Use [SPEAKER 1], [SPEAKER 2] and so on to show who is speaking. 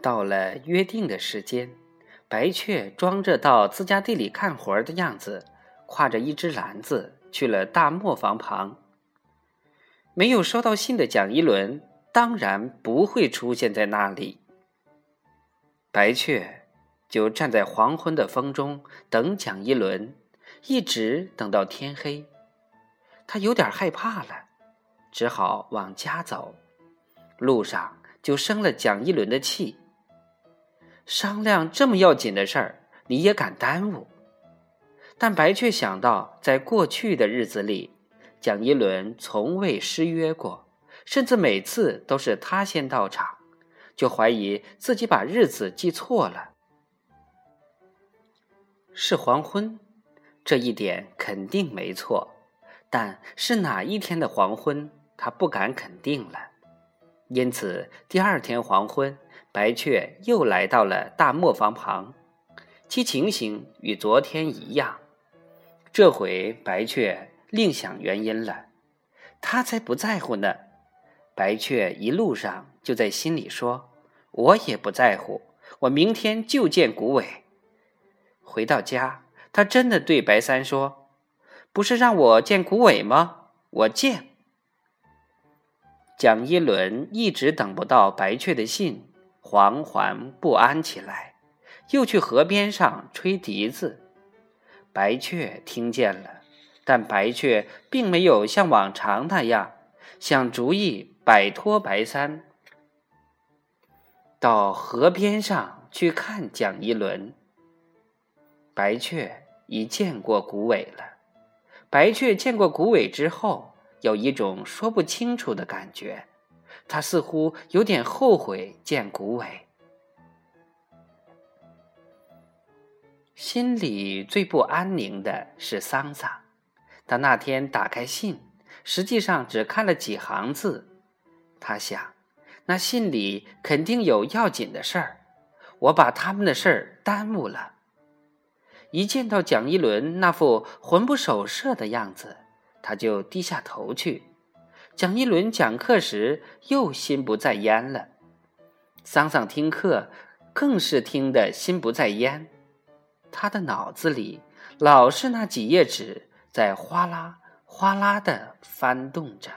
[SPEAKER 1] 到了约定的时间，白雀装着到自家地里干活的样子，挎着一只篮子去了大磨坊旁。没有收到信的蒋一伦当然不会出现在那里。白雀就站在黄昏的风中等蒋一伦，一直等到天黑。他有点害怕了，只好往家走。路上就生了蒋一伦的气。商量这么要紧的事儿，你也敢耽误？但白雀想到，在过去的日子里，蒋一伦从未失约过，甚至每次都是他先到场，就怀疑自己把日子记错了。是黄昏，这一点肯定没错，但是哪一天的黄昏，他不敢肯定了。因此，第二天黄昏。白雀又来到了大磨坊旁，其情形与昨天一样。这回白雀另想原因了，他才不在乎呢。白雀一路上就在心里说：“我也不在乎，我明天就见古伟。”回到家，他真的对白三说：“不是让我见古伟吗？我见。”蒋一伦一直等不到白雀的信。惶惶不安起来，又去河边上吹笛子。白雀听见了，但白雀并没有像往常那样想主意摆脱白三，到河边上去看蒋一伦。白雀已见过古伟了。白雀见过古伟之后，有一种说不清楚的感觉。他似乎有点后悔见古伟，心里最不安宁的是桑桑。他那天打开信，实际上只看了几行字。他想，那信里肯定有要紧的事儿，我把他们的事儿耽误了。一见到蒋一伦那副魂不守舍的样子，他就低下头去。蒋一伦讲课时又心不在焉了，桑桑听课更是听得心不在焉，他的脑子里老是那几页纸在哗啦哗啦的翻动着。